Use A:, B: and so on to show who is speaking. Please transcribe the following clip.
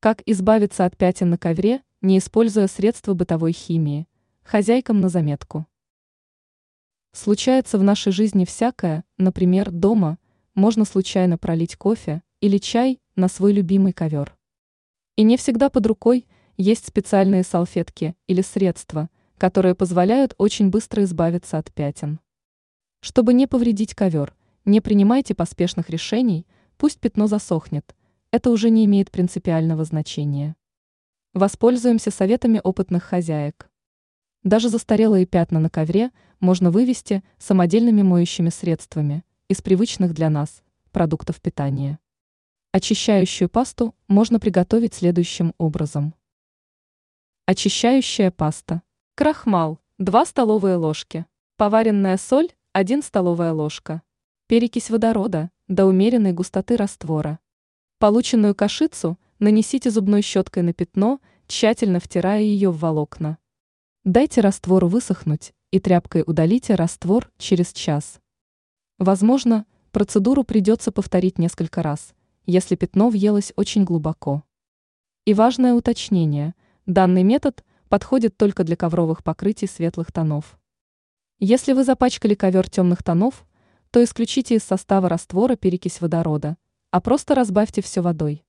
A: Как избавиться от пятен на ковре, не используя средства бытовой химии? Хозяйкам на заметку. Случается в нашей жизни всякое, например, дома можно случайно пролить кофе или чай на свой любимый ковер. И не всегда под рукой есть специальные салфетки или средства, которые позволяют очень быстро избавиться от пятен. Чтобы не повредить ковер, не принимайте поспешных решений, пусть пятно засохнет, это уже не имеет принципиального значения. Воспользуемся советами опытных хозяек. Даже застарелые пятна на ковре можно вывести самодельными моющими средствами из привычных для нас продуктов питания. Очищающую пасту можно приготовить следующим образом. Очищающая паста. Крахмал – 2 столовые ложки. Поваренная соль – 1 столовая ложка. Перекись водорода до умеренной густоты раствора. Полученную кашицу нанесите зубной щеткой на пятно, тщательно втирая ее в волокна. Дайте раствору высохнуть и тряпкой удалите раствор через час. Возможно, процедуру придется повторить несколько раз, если пятно въелось очень глубоко. И важное уточнение – данный метод подходит только для ковровых покрытий светлых тонов. Если вы запачкали ковер темных тонов, то исключите из состава раствора перекись водорода – а просто разбавьте все водой.